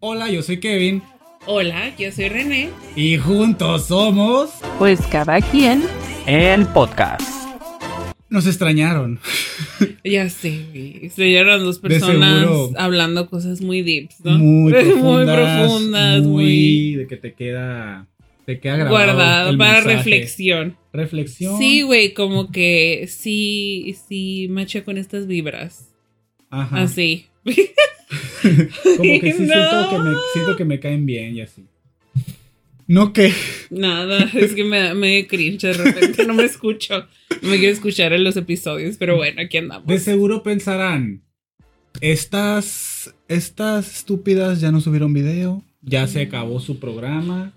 Hola, yo soy Kevin. Hola, yo soy René. Y juntos somos. Pues cada quien. El podcast. Nos extrañaron. Ya sé, güey. Extrañaron dos personas hablando cosas muy deeps, ¿no? Muy profundas. muy profundas, muy, muy de que te queda. Te queda grabado. guardado el para mensaje. reflexión. Reflexión. Sí, güey, como que sí, sí macha con estas vibras. Ajá. Así. Como que sí No. siento, que me, siento que me caen bien y así. No que. Nada, es que me, me cringe de repente, no me escucho. No me quiero escuchar en los episodios, pero bueno, aquí andamos. De seguro pensarán. Estas. Estas estúpidas ya no subieron video. Ya se acabó su programa.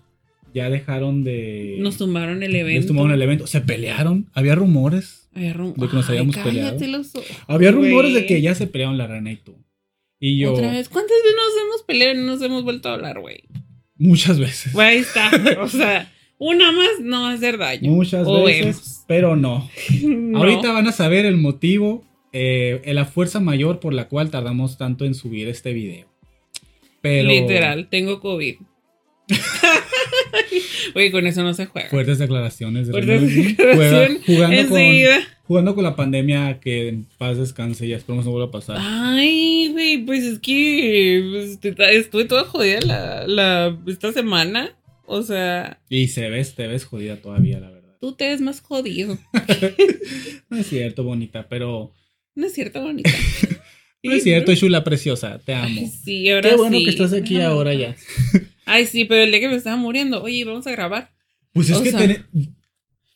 Ya dejaron de. Nos tumbaron el evento. tomaron el evento. Se pelearon. Había rumores. Ay, rum- de que nos habíamos peleado. los Había rumores de que ya se pelearon la rana y tú. Y yo. Otra vez, ¿cuántas veces nos hemos peleado y no nos hemos vuelto a hablar, güey? Muchas veces. Ahí está. O sea, una más no va a hacer daño. Muchas O veces. Pero no. Ahorita van a saber el motivo, eh, la fuerza mayor por la cual tardamos tanto en subir este video. Pero Literal, tengo COVID. Oye, con eso no se juega. Fuertes declaraciones. de Fuertes Juega- jugando, con. Jugando con la pandemia que en paz descanse y esperemos no vuelva a pasar. Ay, güey, pues es que pues, estuve toda jodida la, la, esta semana. O sea, Y se ves, te ves jodida todavía, la verdad. tú te ves más jodido. No es cierto, bonita, pero No es cierto, bonita. no es cierto, Chula preciosa, te amo. Ay, sí, ahora Qué bueno sí. que estás aquí ahora ya. Ay, sí, pero el día que me estaba muriendo, oye, vamos a grabar. Pues es O que sea- ten-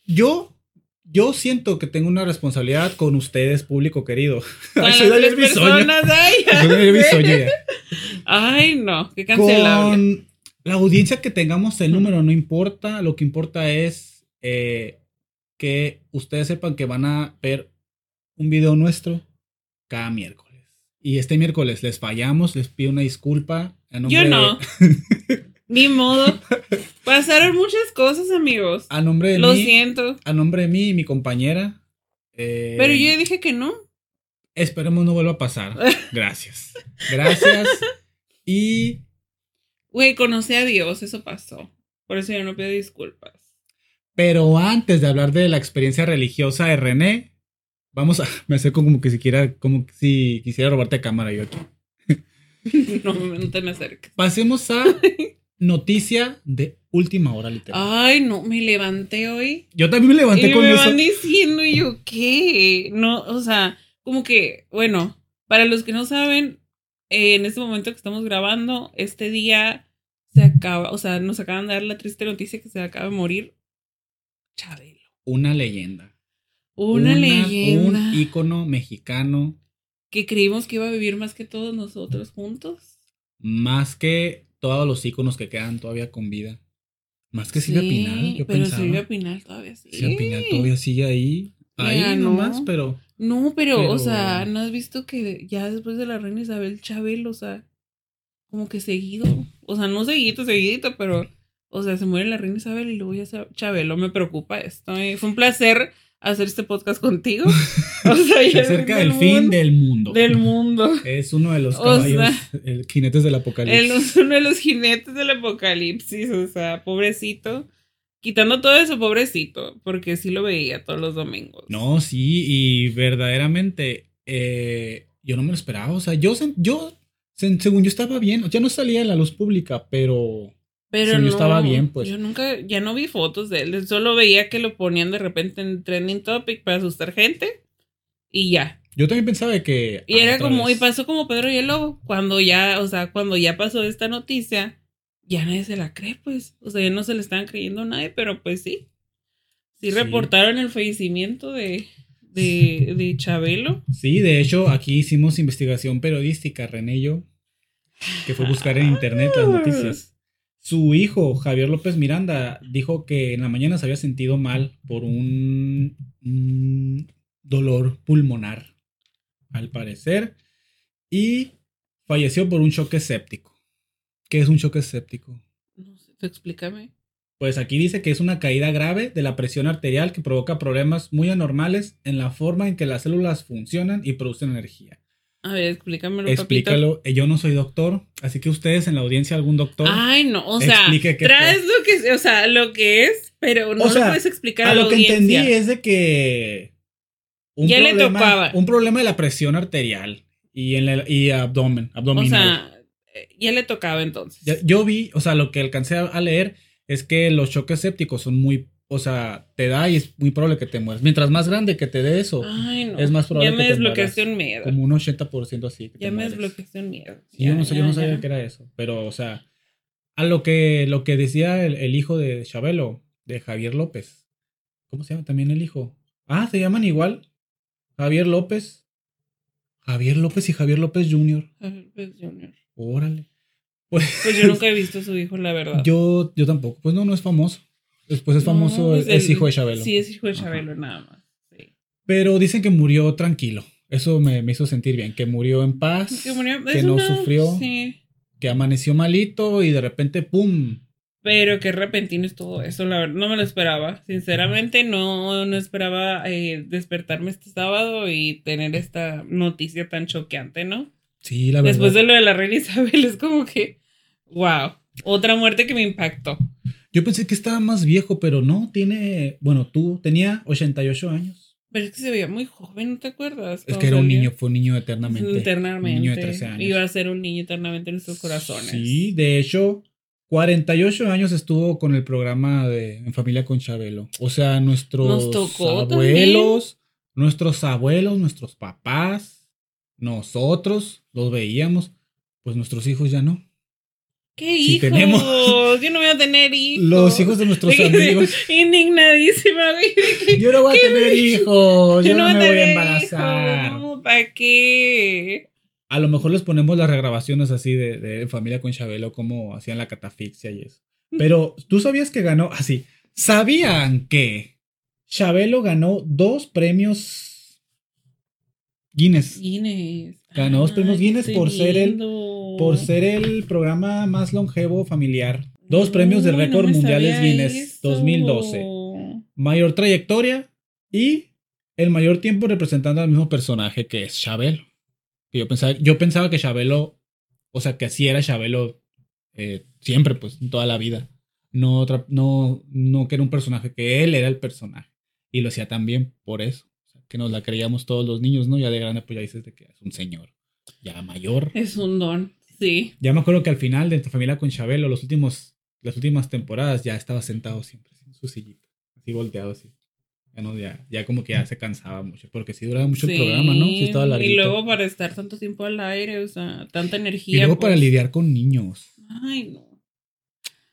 yo, yo siento que tengo una responsabilidad con ustedes, público querido. Con las tres personas, ay, no, qué cancelable. Con la audiencia que tengamos, el número no importa. Lo que importa es eh, que ustedes sepan que van a ver un video nuestro cada miércoles. Y este miércoles les fallamos, les pido una disculpa. a nombre Yo de- no. Ni modo. Pasaron muchas cosas, amigos. a nombre de Lo mí, siento. a nombre de mí y mi compañera. eh, Pero yo ya dije que no. Esperemos no vuelva a pasar. Gracias. Gracias. Y Güey, conocí a Dios, eso pasó. Por eso yo no pido disculpas. Pero antes de hablar de la experiencia religiosa de René, vamos a. Me acerco como que si quiera, como que si quisiera robarte cámara yo aquí. No, no te me acerques. Pasemos a noticia de última hora, literal. Ay, no, me levanté hoy. Yo también me Y levanté con me eso. van diciendo, y yo, ¿qué? No, o sea, como que, bueno, para los que no saben, eh, en este momento que estamos grabando, este día se acaba, o sea, nos acaban de dar la triste noticia que se acaba de morir Chabelo. Una leyenda. Una, leyenda Un ícono mexicano. que creímos que iba a vivir más que todos nosotros juntos. Más que todos los íconos que quedan todavía con vida. Más que Silvia Sí, Pinal, yo pero pensaba. Silvia Pinal todavía sí. Silvia Pinal todavía sigue ahí. Ahí Ya, ¿no? nomás, pero. No, pero, Pero- o sea, ¿no has visto que ya después de la reina Isabel Chabel, o sea, como que seguido, o sea, no seguidito, seguidito, pero, o sea, se muere la reina Isabel y luego ya se- Chabelo, me preocupa esto. eh. Fue un placer hacer este podcast contigo. O sea, ya Acerca del fin mundo- del mundo. del mundo. Es uno de los O caballos, sea, el jinetes del apocalipsis. es uno de los jinetes del apocalipsis, o sea, pobrecito. Quitando todo eso, pobrecito, porque sí lo veía todos los domingos. No, sí, y verdaderamente eh, yo no me lo esperaba. O sea, yo, yo según yo estaba bien, ya no salía en la luz pública, pero Pero Sí, yo no, estaba bien, pues. Yo nunca, ya no vi fotos de él. Solo veía que lo ponían de repente en trending topic para asustar gente. Y ya. yo también pensaba de que. Y ay, era como, y vez. pasó como Pedro y el Lobo. Cuando ya, o sea, cuando ya pasó esta noticia, ya nadie se la cree, pues. O sea, ya no se le estaban creyendo a nadie, pero pues sí. Sí, Sí. reportaron el fallecimiento de, de, de Chabelo. Sí, de hecho, aquí hicimos investigación periodística, René y yo, que fue buscar en internet las noticias. Su hijo, Javier López Miranda, dijo que en la mañana se había sentido mal por un, un dolor pulmonar, al parecer, y falleció por un choque séptico. ¿Qué es un choque séptico? No sé, explícame. Pues aquí dice que es una caída grave de la presión arterial que provoca problemas muy anormales en la forma en que las células funcionan y producen energía. A ver, explícamelo. Explícalo. Eh, Yo no soy doctor, así que ustedes en la audiencia, algún doctor. Ay, no, o sea, traes lo que, o sea, lo que es, pero no O sea, lo puedes explicar a, a la lo que entendí es de que. Un Ya le problema, tocaba. Un problema de la presión arterial y, en el, y abdomen, O abdominal. sea, eh, ya le tocaba entonces. Ya- yo vi, o sea, lo que alcancé a leer es que los choques sépticos son muy. O sea, te da y es muy probable que te mueras. Mientras más grande que te dé eso, Ay, no. es más probable Ya me que te desbloqueaste un miedo. como un 80% así. que Ya me desbloqueaste un miedo. Sí, yo Ya, no, sé, yo ya, no sabía ya. que era eso. Pero, o sea, a lo que, lo que decía el, el hijo de Chabelo, de Javier López. ¿Cómo se llama también el hijo? Ah, se llaman igual. Javier López. Javier López y Javier López Jr. Javier López Jr. Órale. Pues, Pues yo nunca he visto a su hijo, la verdad. yo, yo tampoco. Pues no, no es famoso. Después es famoso, es, el- hijo de Chabelo. Sí, es hijo de Ajá. Chabelo, nada más. Sí. Pero dicen que murió tranquilo. Eso me, me hizo sentir bien. Que murió en paz. Que murió- que no una- sufrió. Sí. Que amaneció malito y de repente, ¡pum! Pero qué repentino es todo eso, la verdad, no me lo esperaba. Sinceramente, no, no esperaba eh, despertarme este sábado y tener esta noticia tan choqueante, ¿no? Sí, la verdad. Después de lo de la reina Isabel, es como que, wow, otra muerte que me impactó. Yo pensé que estaba más viejo, pero no, tiene, bueno, tú tenía 88 años. Pero es que se veía muy joven, ¿no te acuerdas? Es que era un niño, fue un niño eternamente. Eternamente. Un niño de 13 años. Iba a ser un niño eternamente en nuestros corazones. Sí, de hecho, 48 años estuvo con el programa de En Familia con Chabelo. O sea, nuestros abuelos, nuestros abuelos, nuestros papás, nosotros los veíamos, pues nuestros hijos ya no. ¿Qué Sí hijos? tenemos. Yo no voy a tener hijos. Los hijos de nuestros amigos. Indignadísima, Yo no voy a ¿Qué tener hijos, yo, no me voy a embarazar. No, ¿para qué? A lo mejor les ponemos las regrabaciones así de, de Familia con Chabelo, como hacían la catafixia y eso. Pero, ¿tú sabías que ganó? Así. ¿Sabían que Chabelo ganó dos premios Guinness? Guinness. Ganó dos premios Ay, Guinness por ser el-. Por ser el programa más longevo familiar. Dos premios de Uy, récord no mundiales Guinness eso. 2012. Mayor trayectoria y el mayor tiempo representando al mismo personaje que es Chabelo. Que yo pensaba, yo pensaba que Chabelo, o sea, que así era Chabelo eh, siempre, pues, en toda la vida. No, otra, no, no que era un personaje, que él era el personaje. Y lo hacía también por eso. O sea, que nos la creíamos todos los niños, ¿no? Ya de grande, pues ya dices de que es un señor. Ya mayor. Es un don, sí. Ya me acuerdo que al final de tu familia con Chabelo, los últimos, las últimas temporadas, ya estaba sentado siempre en su sillita, así volteado así. Ya, no, ya, ya como que ya se cansaba mucho, porque sí duraba mucho el programa, ¿no? Sí estaba larguito. Y luego para estar tanto tiempo al aire, o sea, tanta Y energía. luego para pues. lidiar con niños. Ay, no.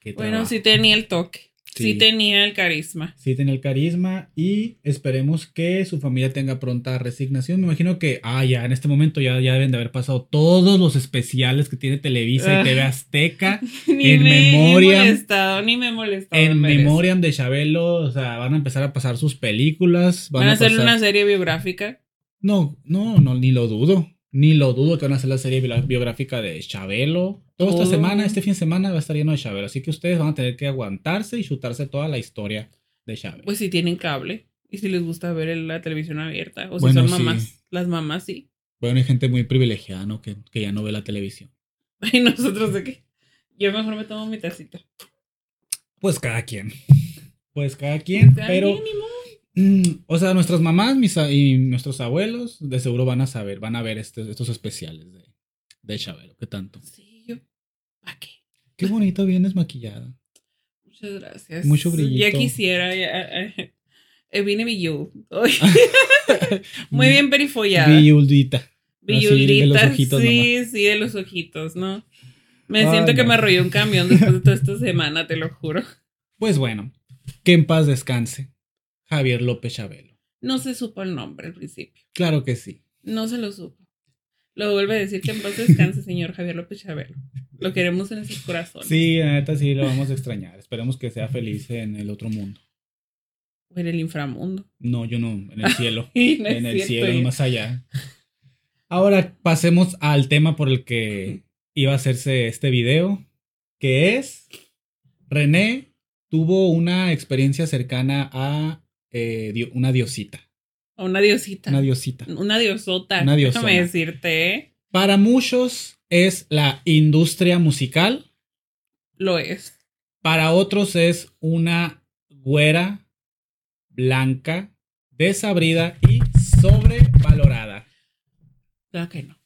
Qué Bueno, sí tenía el toque. Sí. Sí. tenía el carisma. Sí tenía el carisma y esperemos que su familia tenga pronta resignación. Me imagino que, ah, ya en este momento ya, ya deben de haber pasado todos los especiales que tiene Televisa y Ah. TV Azteca. Ni En me memoria- he molestado, ni me molestado. en. Memoriam de Chabelo, o sea, van a empezar a pasar sus películas. Van, Van a hacer pasar- una serie biográfica. No, no, no, ni lo dudo. Ni lo dudo que van a hacer la serie bi- biográfica de Chabelo. Toda esta Oh. semana, este fin de semana va a estar lleno de Chabelo. Así que ustedes van a tener que aguantarse y chutarse toda la historia de Chabelo. Pues si tienen cable. Y si les gusta ver la televisión abierta. O si Bueno, son sí. mamás. Las mamás sí. Bueno, hay gente muy privilegiada, ¿no? Que, que ya no ve la televisión. Y nosotros de qué. Yo mejor me tomo mi tacita. Pues cada quien. Pues cada quien, Cada pero... quien, o sea, nuestras mamás mis y nuestros abuelos de seguro van a saber, van a ver este- estos especiales de, de Chabelo. ¿Qué tanto? Sí, yo. ¿Para qué? Qué bonito vienes maquillada. Muchas gracias. Mucho brillito. Ya quisiera. Ya, eh, eh, vine Billú. Ay, Muy bien perifollada. Villuldita, ojitos sí, sí, de los ojitos, ¿no? Me Ay, siento que me arrolló un camión después de toda esta semana, te lo juro. Pues bueno, que en paz descanse. Javier López Chabelo. No se supo el nombre al principio. Claro que sí. No se lo supo. Lo vuelve a decir que en paz descanse, señor Javier López Chabelo. Lo queremos en nuestros corazones. Sí, la neta sí lo vamos a extrañar. Esperemos que sea feliz en el otro mundo. O en el inframundo. No, yo no, en el cielo. Y no en el cielo, ya. más allá. Ahora pasemos al tema por el que iba a hacerse este video, que es René tuvo una experiencia cercana a eh, dio- una diosita. Una diosita. Una diosita. Una diosota. Una diosona. Déjame decirte, ¿eh? Para muchos es la industria musical. Lo es. Para otros es una güera blanca, desabrida y sobrevalorada. Claro que no.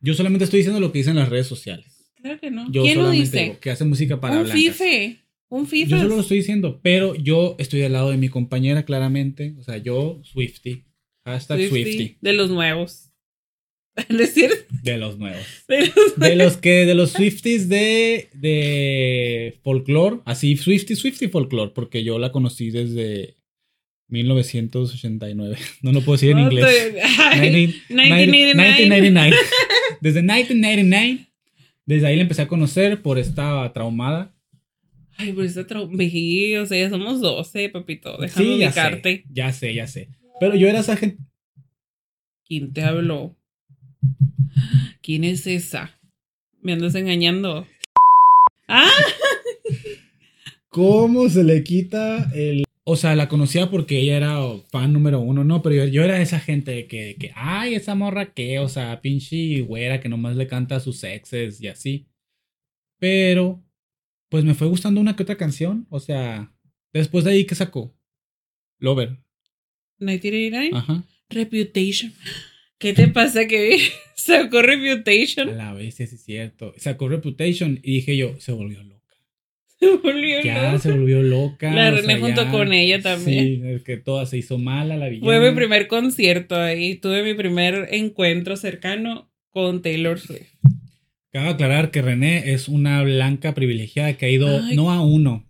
Yo solamente estoy diciendo lo que dicen las redes sociales. Claro que no. Yo ¿Quién lo dice? digo que hace música para un blancas. fife. Un fife. Yo solo lo estoy diciendo, pero yo estoy del lado de mi compañera claramente. O sea, yo Swifty. Hashtag Swifty. De los nuevos. Es decir, De los nuevos. de los De los que, de los Swifties de, de folklore. Así, Swifty, Swifty folklore. Porque yo la conocí desde 1989. No lo puedo decir en No inglés. te- Ay, 1999. 1999. Desde 1999. Desde ahí la empecé a conocer por esta traumada. Ay, pero está traume. O sea, ya somos 12, papito. Déjame Sí, ya ubicarte. sé. Ya sé, ya sé. Pero yo era esa gente. ¿Quién te habló? ¿Quién es esa? Me andas engañando. Ah, ¿Cómo se le quita el.? O sea, la conocía porque ella era fan número uno, ¿no? Pero yo, yo era esa gente de que, que, ay, esa morra que, o sea, pinche güera que nomás le canta a sus exes y así. Pero, pues me fue gustando una que otra canción. O sea, después de ahí, ¿qué sacó? Lover. 1989. Ajá. Reputation. ¿Qué te pasa que sacó A Reputation? la vez, sí es cierto. Sacó Reputation y dije yo, se volvió loca. Se volvió Ya loca. se volvió loca. La René sea, junto ya- con ella también. Sí, es que toda se hizo mala la villana. Fue mi primer concierto ahí. Tuve mi primer encuentro cercano con Taylor Swift. Cabe aclarar que René es una blanca privilegiada que ha ido Ay. no a uno,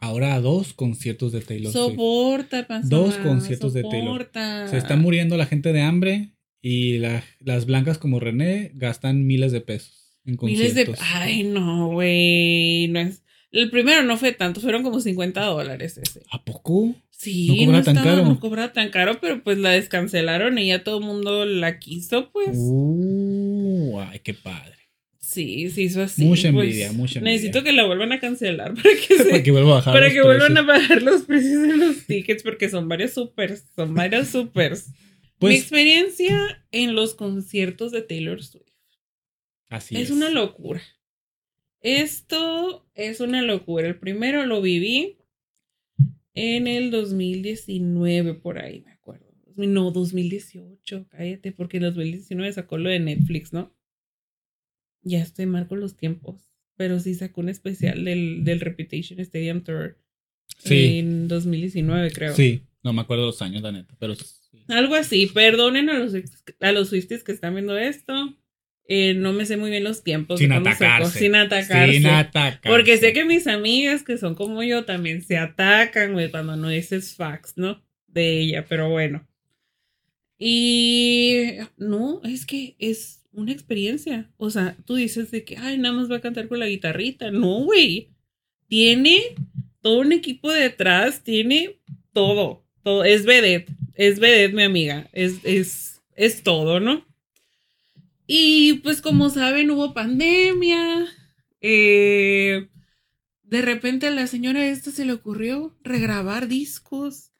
ahora a dos conciertos de Taylor Swift. Soporta, panzona, Dos conciertos de Taylor. soporta. Se está muriendo la gente de hambre y la- las blancas como René gastan miles de pesos en Miles de. conciertos. Ay, no, güey. No es. El primero no fue tanto, fueron como 50 dólares ese. ¿A poco? Sí, No cobraba tan estaba- caro. No cobraba tan caro, pero pues la descancelaron y ya todo el mundo la quiso, pues. Uh, ay, qué padre. Sí, se hizo así. Mucha pues, envidia, mucha envidia. Necesito que la vuelvan a cancelar para que se- Para que vuelva a bajar. para que vuelvan a bajar los precios de los tickets porque son varios supers, son varios supers. Mi Pues experiencia en los conciertos de Taylor Swift así es es. una locura. Esto es una locura. El primero lo viví en el 2019, por ahí, me acuerdo. No, 2018, cállate, porque en 2019 sacó lo de Netflix, ¿no? Ya estoy mal con los tiempos, pero sí sacó un especial del, del Reputation Stadium Tour Sí, en 2019, creo. sí. No me acuerdo los años, la neta, pero sí. Algo así. Perdonen a los, a los Swifties que están viendo esto. Eh, no me sé muy bien los tiempos. Sin sacó, atacarse. Sin atacarse. Sin atacar. Porque sé que mis amigas que son como yo también se atacan, güey, cuando no dices facts, ¿no? De ella, pero bueno. Y no, es que es una experiencia. O sea, tú dices de que, ay, nada más va a cantar con la guitarrita. No, güey. Tiene todo un equipo detrás, tiene todo. Todo. Es vedette. Es vedette, mi amiga. Es, es, es todo, ¿no? Y pues como saben, hubo pandemia. Eh, de repente a la señora esta se le ocurrió regrabar discos.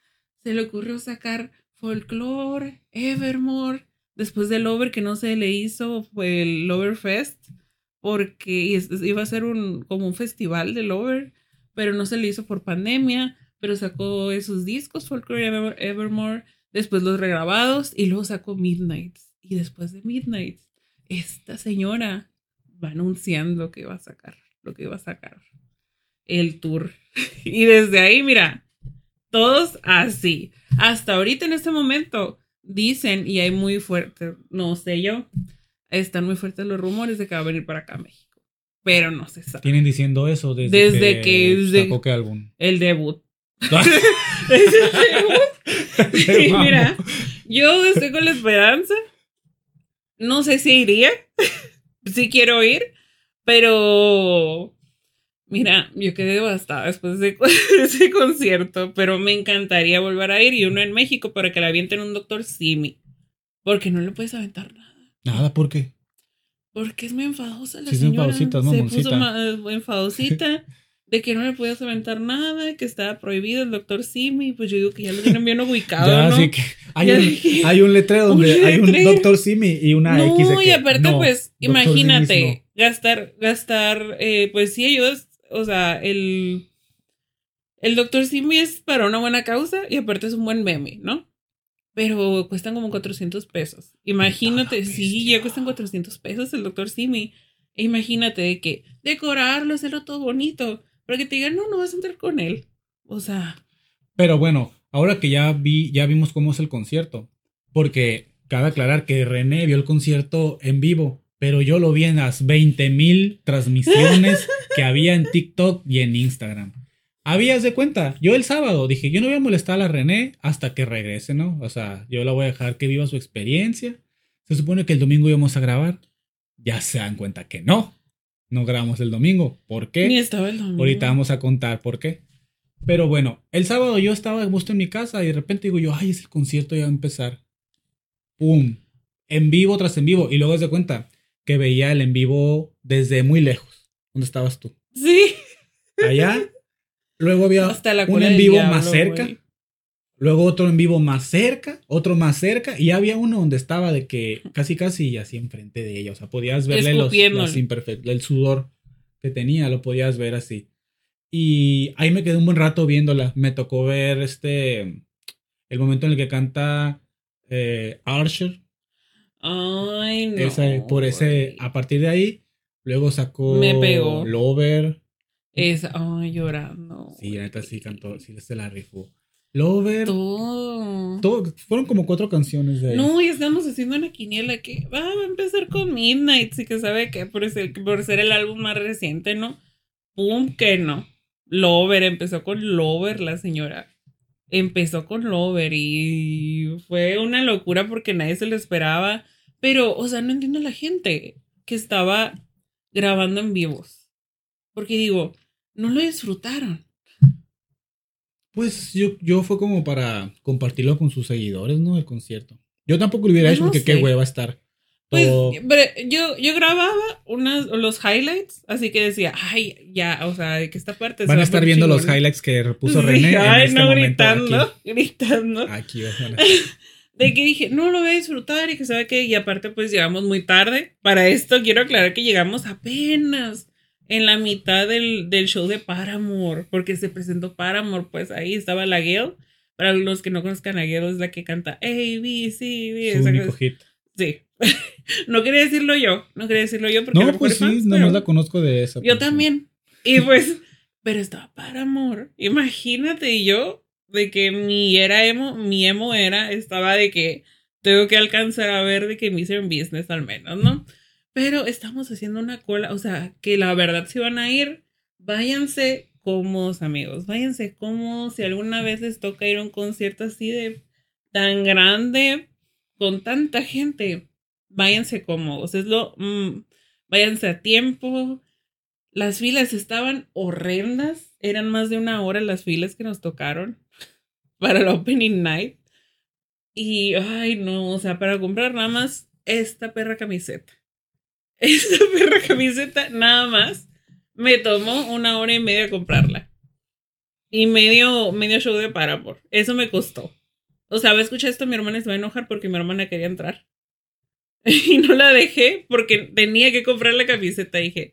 Se le ocurrió sacar folklore, Evermore. Después del Over que no se le hizo fue el Lover Fest. Porque iba a ser un, como un festival del Over. Pero no se le hizo por pandemia. Pero sacó esos discos, Folklore Evermore. Después los regrabados. Y luego sacó Midnights. Y después de Midnights esta señora va anunciando que va a sacar, lo que va a sacar, el tour. Y desde ahí, mira, todos así. Hasta ahorita en este momento dicen, y hay muy fuerte, no sé yo, están muy fuertes los rumores de que va a venir para acá a México. Pero no se sabe. Tienen diciendo eso desde, Desde que- desde- sacó qué álbum. El debut. Es el debut. Sí, mira, yo estoy con la esperanza. No sé si iría. sí quiero ir. Pero. Mira, yo quedé devastada después de ese concierto. Pero me encantaría volver a ir y uno en México para que la avienten un doctor Simi. Porque no le puedes aventar nada. Nada, ¿por qué? Porque es muy enfadosa la Sí, es señora. enfadosita, es Se mamoncita. puso eh, enfadosita. de que no le podías aventar nada, que estaba prohibido el doctor Simi, pues yo digo que ya lo tienen bien ubicado, Ya, ¿no? sí que hay, un, dije, hay un letrero un donde hay un doctor Simi y una X. de No, y que, aparte, no, pues, imagínate, no. gastar, gastar, eh, pues sí ayudas, o sea, el, el doctor Simi es para una buena causa y aparte es un buen meme, ¿no? Pero cuestan como 400 pesos. Imagínate, Ah, sí, ya cuestan 400 pesos el doctor Simi. E imagínate de que decorarlo, hacerlo todo bonito, para que te digan, no, no vas a entrar con él. O sea, Pero bueno, ahora que ya vi, ya vimos cómo es el concierto. Porque cabe aclarar que René vio el concierto en vivo, pero yo lo vi en las 20 mil transmisiones que había en TikTok y en Instagram. Habías de cuenta, yo el sábado dije, yo no voy a molestar a la René hasta que regrese, ¿no? O sea, yo la voy a dejar que viva su experiencia. Se supone que el domingo íbamos a grabar. Ya se dan cuenta que no. No grabamos el domingo. ¿Por qué? ni estaba el domingo. Ahorita vamos a contar por qué. Pero bueno, el sábado yo estaba de gusto en mi casa y de repente digo yo, ay, es el concierto ya va a empezar. ¡Pum! En vivo tras en vivo. Y luego se cuenta que veía el en vivo desde muy lejos. ¿Dónde estabas tú? Sí. Allá. Luego había Hasta la un en vivo diablo, más cerca. Luego otro en vivo más cerca. Otro más cerca. Y había uno donde estaba de que casi casi así enfrente de ella. O sea, podías verle los, imperfe- el sudor que tenía. Lo podías ver así. Y ahí me quedé un buen rato viéndola. Me tocó ver este. El momento en el que canta eh, Archer. Ay, no. Esa- por ese. A partir de ahí. Luego sacó. Me pegó. Lover. Es, ay, llorando. Sí, neta sí cantó. Sí, se la rifó. Lover. Todo. todo- fueron como cuatro canciones de ahí. No, y estamos haciendo una quiniela que va a empezar con Midnight, sí que sabe que por ser, por ser el álbum más reciente, ¿no? Pum, que no. Lover, empezó con Lover la señora. Empezó con Lover y fue una locura porque nadie se lo esperaba. Pero, o sea, no entiendo a la gente que estaba grabando en vivos. Porque digo, no lo disfrutaron. Pues yo, yo fue como para compartirlo con sus seguidores, ¿no? El concierto. Yo tampoco lo hubiera Pues hecho no porque qué sé. hueva estar. Pues pero yo, yo grababa unas, los highlights, así que decía, ay, ya, o sea, de que esta parte Van va a estar viendo los chingona". highlights que puso Sí, René. en ay, este no, momento gritando, Aquí, gritando. aquí, a- De que dije, no lo voy a disfrutar y que sabe que, y aparte, pues llegamos muy tarde. Para esto quiero aclarar que llegamos apenas en la mitad del, del show de Paramore, porque se presentó Paramore, pues ahí estaba la Gail. Para los que no conozcan a Gail, es la que canta A, B, C, D. Su esa único hit. Sí. no quería decirlo yo, no quería decirlo yo porque No, pues sí, fans, nomás la conozco de esa. Yo también. Y pues, pero estaba para amor. Imagínate yo de que mi era emo, mi emo era, estaba de que tengo que alcanzar a ver de que me hicieron business al menos, ¿no? Pero estamos haciendo una cola, o sea, que la verdad si van a ir, váyanse cómodos, amigos, váyanse cómodos. Si alguna vez les toca ir a un concierto así de tan grande, con tanta gente, váyanse cómodos. Es lo, mm, váyanse a tiempo. Las filas estaban horrendas. Eran más de una hora las filas que nos tocaron para el opening night. Y, ay, no, o sea, para comprar nada más esta perra camiseta. Esta perra camiseta, nada más, me tomó una hora y media comprarla. Y medio, medio show de Paramore. Eso me costó. O sea, va a escuchar esto, mi hermana se va a enojar porque mi hermana quería entrar. Y no la dejé porque tenía que comprar la camiseta. Dije,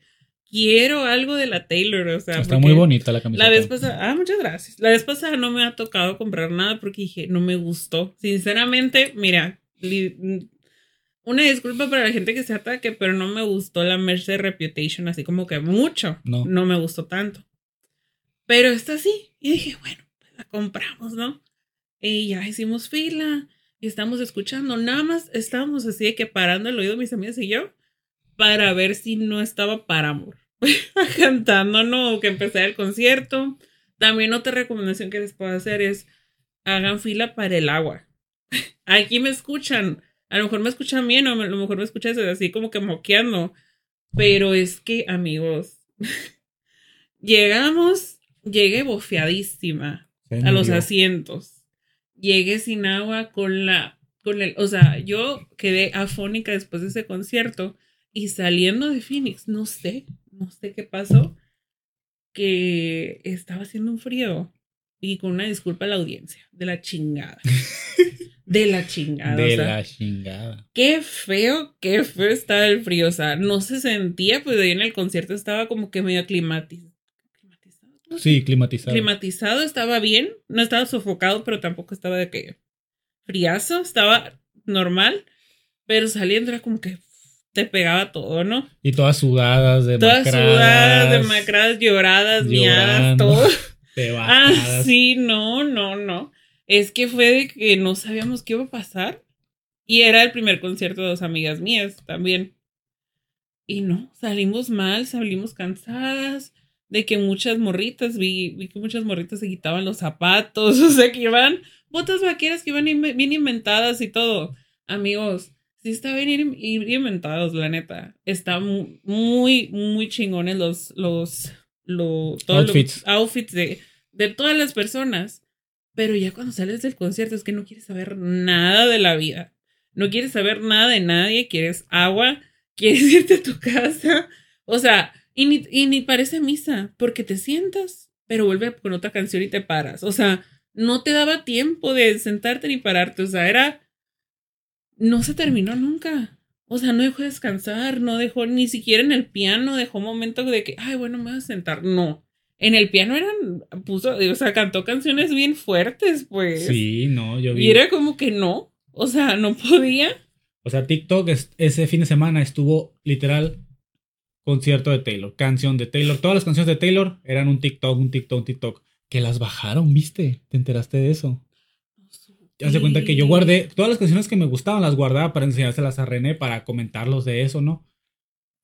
quiero algo de la Taylor. O sea, Está muy bonita la camiseta. La vez pasada, ah, muchas gracias. La vez pasada no me ha tocado comprar nada porque dije, no me gustó. Sinceramente, mira, li- una disculpa para la gente que se ataque, pero no me gustó la merch de Reputation, así como que mucho. No. No me gustó tanto. Pero esta sí. Y dije, bueno, pues la compramos, ¿no? Y ya hicimos fila y estamos escuchando. Nada más estábamos así de que parando el oído mis amigas y yo para ver si no estaba Paramore cantando, ¿no? O que empezara el concierto. También otra recomendación que les puedo hacer es hagan fila para el agua. Aquí me escuchan. A lo mejor me escuchan bien o a lo mejor me escuchan así como que moqueando. Pero es que, amigos, llegamos, llegué bofeadísima a los asientos. Llegué sin agua con la, con el, o sea, yo quedé afónica después de ese concierto y saliendo de Phoenix, no sé, no sé qué pasó. que estaba haciendo un frío y con una disculpa a la audiencia, de la chingada. De la chingada. De o sea, la chingada. Qué feo, qué feo estaba el frío. O sea, no se sentía, pues ahí en el concierto estaba como que medio climatizado. ¿Climatizado? Sí, climatizado. Climatizado estaba bien, no estaba sofocado, pero tampoco estaba de que friazo, estaba normal, pero saliendo era como que te pegaba todo, ¿no? y todas sudadas, de Todas sudadas, demacradas, lloradas, miadas, todo. Ah, sí, no, no, no. Es que fue de que no sabíamos qué iba a pasar. Y era el primer concierto de dos amigas mías también. Y no, salimos mal, salimos cansadas. De que muchas morritas, vi, vi que muchas morritas se quitaban los zapatos. O sea, que iban botas vaqueras que iban in- bien inventadas y todo. Amigos, sí está bien in- in- inventados, la neta. Está mu- muy, muy chingones los, los, los Outfits. outfits de, de todas las personas. Pero ya cuando sales del concierto es que no quieres saber nada de la vida. No quieres saber nada de nadie, quieres agua, quieres irte a tu casa. O sea, y ni, y ni parece misa, porque te sientas, pero vuelve con otra canción y te paras. O sea, no te daba tiempo de sentarte ni pararte. O sea, era... No se terminó nunca. O sea, no dejó de descansar, no dejó ni siquiera en el piano, dejó momento de que, ay, bueno, me voy a sentar. No. En el piano eran, puso, o sea, cantó canciones bien fuertes, pues. Sí, no, yo vi. Y era como que no. O sea, no podía. O sea, TikTok es- ese fin de semana estuvo literal concierto de Taylor, canción de Taylor. Todas las canciones de Taylor eran un TikTok, un TikTok, un TikTok. Que las bajaron, ¿viste? ¿Te enteraste de eso? Haz de cuenta que yo guardé todas las canciones que me gustaban, las guardaba para enseñárselas a René para comentarlos de eso, ¿no?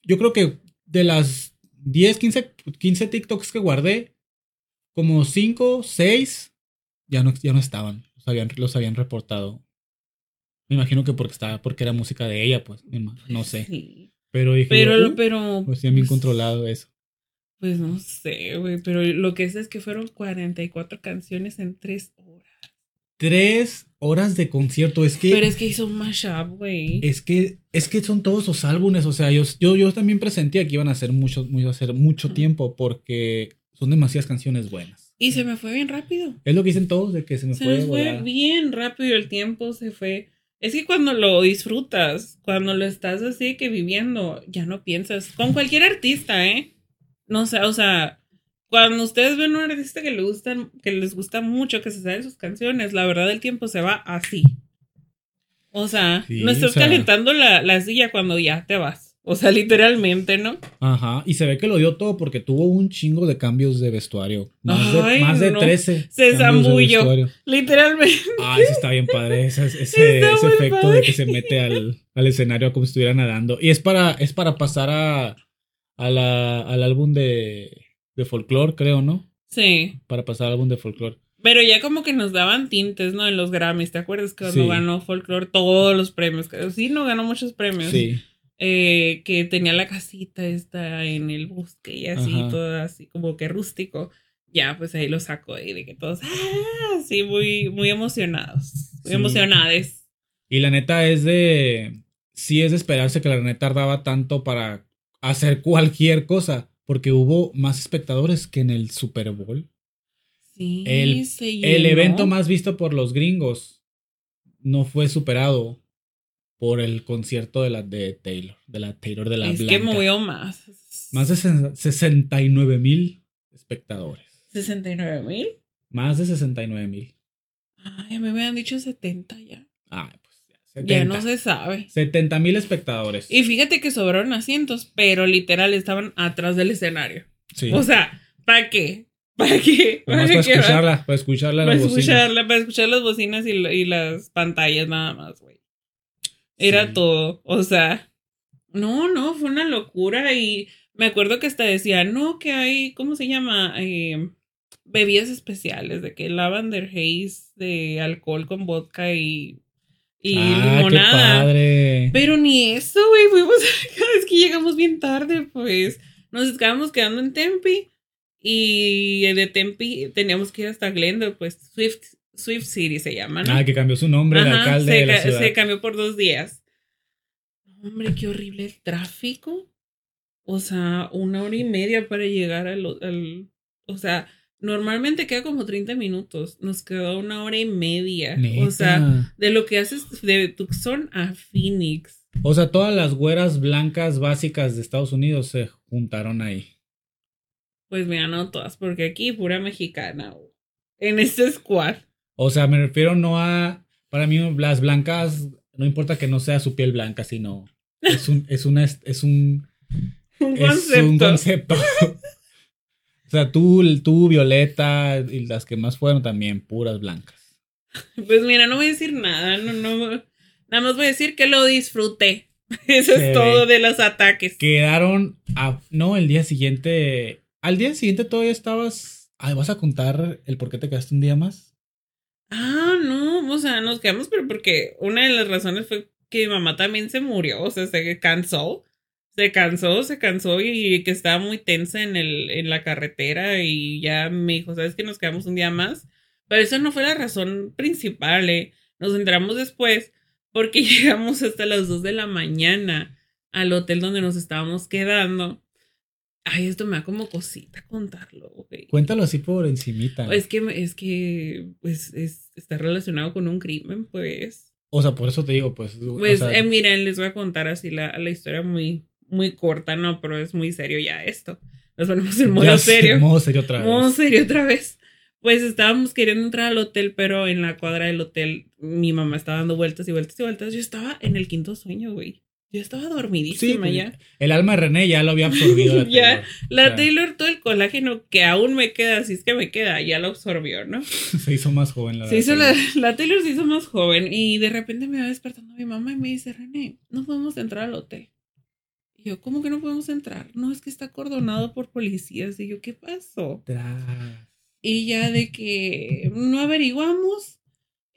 Yo creo que de las 10, 15, 15 TikToks que guardé, como 5, 6 ya no, ya no estaban. Los habían, los habían reportado. Me imagino que porque estaba, porque era música de ella, pues, no sé. Sí. Pero dije, Pero, yo, "Uh, pero. pues bien pues, controlado eso. Pues no sé, güey. Pero lo que sé es que fueron 44 canciones en 3 horas. Tres horas de concierto, es que... Pero es que hizo un mashup, güey. Es que, es que son todos los álbumes, o sea, yo, yo, yo también presentía que iban a ser mucho, iba a ser mucho Ujú. tiempo porque son demasiadas canciones buenas. Y se me fue bien rápido. Es lo que dicen todos de que se me Se fue nos fue volar. bien rápido el tiempo, se fue. Es que cuando lo disfrutas, cuando lo estás así que viviendo, ya no piensas. Con cualquier artista, ¿eh? No sé, o sea, cuando ustedes ven a un artista que, le gustan, que les gusta mucho, que se saben sus canciones, la verdad el tiempo se va así. O sea, Sí, no estás o sea- calentando la, la silla cuando ya te vas. O sea, literalmente, ¿no? Ajá, y se ve que lo dio todo porque tuvo un chingo de cambios de vestuario. Más, Ay, de, más de no. 13. Se zambulló. Literalmente. Ah, eso está bien padre. Ese, ese, efecto padre. de que se mete al, al escenario como si estuviera nadando. Y es para, es para pasar a, a la, al álbum de, de folclore, creo, ¿no? Sí. Para pasar al álbum de folclore. Pero ya como que nos daban tintes, ¿no? En los Grammys, ¿te acuerdas que cuando Sí. ganó Folklore todos los premios? Sí, no ganó muchos premios. Sí. Eh, que tenía la casita esta en el bosque y así, Ajá. todo así como que rústico. Ya, pues ahí lo sacó y de que todos, ah, sí, muy, muy emocionados. Muy Sí. emocionades. Y la neta es de. Sí es de esperarse que la neta tardaba tanto para hacer cualquier cosa. Porque hubo más espectadores que en el Super Bowl. Sí, El- se El evento más visto por los gringos no fue superado por el concierto de la de Taylor, de la Taylor de la Es Blanca. que movió más. Más de ses- 69 mil espectadores. 69 mil. Más de 69 mil. Ay, me habían dicho 70 ya. Ah, pues ya. Ya 70. no se sabe. 70 mil espectadores. Y fíjate que sobraron asientos, pero literal estaban atrás del escenario. sí. O sea, ¿para qué? ¿Para qué? ¿Para para escucharla, para escucharla Para las bocinas. escucharla, para escuchar las bocinas y, y las pantallas nada más, güey. Era Sí. todo. O sea, no, no, fue una locura. Y me acuerdo que hasta decía, no, que hay, ¿cómo se llama? Eh, bebidas especiales, de que lavender haze de alcohol con vodka y, y ah, qué limonada. padre. Pero ni eso, güey. Fuimos cada vez que llegamos bien tarde, pues. Nos quedamos quedando en Tempe. Y de Tempe teníamos que ir hasta Glendale, pues Swift, Swift City se llama, ¿no? Ah, que cambió su nombre, el Ajá, alcalde se, de la ciudad. se cambió por dos días. Hombre, qué horrible el tráfico. O sea, una hora y media para llegar al, al, O sea, normalmente queda como 30 minutos. Nos quedó una hora y media. O sea, de lo que haces de Tucson a Phoenix. O sea, todas las güeras blancas básicas de Estados Unidos se juntaron ahí. Pues mira, no todas, porque aquí pura mexicana. En este squad. O sea, me refiero no a. Para mí, las blancas, no importa que no sea su piel blanca, sino. Es un. Es una. Es un. un concepto. Es un concepto. o sea, tú, tú, Violeta y las que más fueron también, puras blancas. Pues mira, no voy a decir nada. No, no. Nada más voy a decir que lo disfruté. Eso es todo de los ataques. Quedaron. A, no, el día siguiente al día siguiente todavía estabas. Ay, ¿vas a contar el por qué te quedaste un día más? Ah, no, o sea, nos quedamos, pero porque una de las razones fue que mi mamá también se murió, o sea, se cansó, se cansó, se cansó y que estaba muy tensa en, el, en la carretera y ya me dijo, ¿sabes que nos quedamos un día más? Pero esa no fue la razón principal, ¿eh? Nos entramos después porque llegamos hasta las 2 de la mañana al hotel donde nos estábamos quedando Ay, esto me da como cosita contarlo, güey. Cuéntalo así por encimita. Es que, es que, pues, es, está relacionado con un crimen, pues. O sea, por eso te digo, pues. Pues, eh, miren, les voy a contar así la, la historia muy, muy corta, ¿no? Pero es muy serio ya esto. Nos ponemos en modo serio. modo serio otra vez. Modo serio otra vez. Pues estábamos queriendo entrar al hotel, pero en la cuadra del hotel mi mamá estaba dando vueltas y vueltas y vueltas. Yo estaba en el quinto sueño, güey. Yo estaba dormidísima pues, ya. El alma de René ya lo había absorbido. La ya, la Taylor, todo el colágeno que aún me queda, si es que me queda, ya lo absorbió, ¿no? se hizo más joven la se hizo la, la, Taylor se hizo más joven y de repente me va despertando mi mamá y me dice, René, no podemos entrar al hotel. Y yo, ¿cómo que no podemos entrar? No, es que está acordonado por policías. Y yo, ¿qué pasó? Y ya de que no averiguamos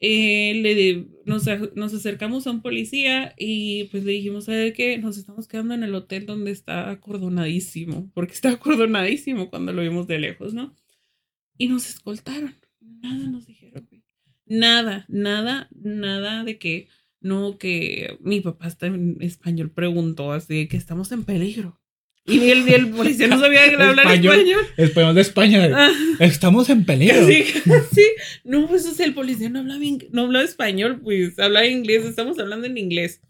eh, le, nos, acercamos a un policía y pues le dijimos, ¿sabe qué? Nos estamos quedando en el hotel donde está acordonadísimo, porque está acordonadísimo cuando lo vimos de lejos, ¿no? Y nos escoltaron. Nada nos dijeron, Nada, nada, nada de que, no, que mi papá está en español, preguntó así, que estamos en peligro. Y el, el policía no sabía hablar español. Español de España. Ah. Estamos en peligro. Sí, sí. No, pues o sea, el policía no hablaba, no hablaba español, pues hablaba inglés. Estamos hablando en inglés.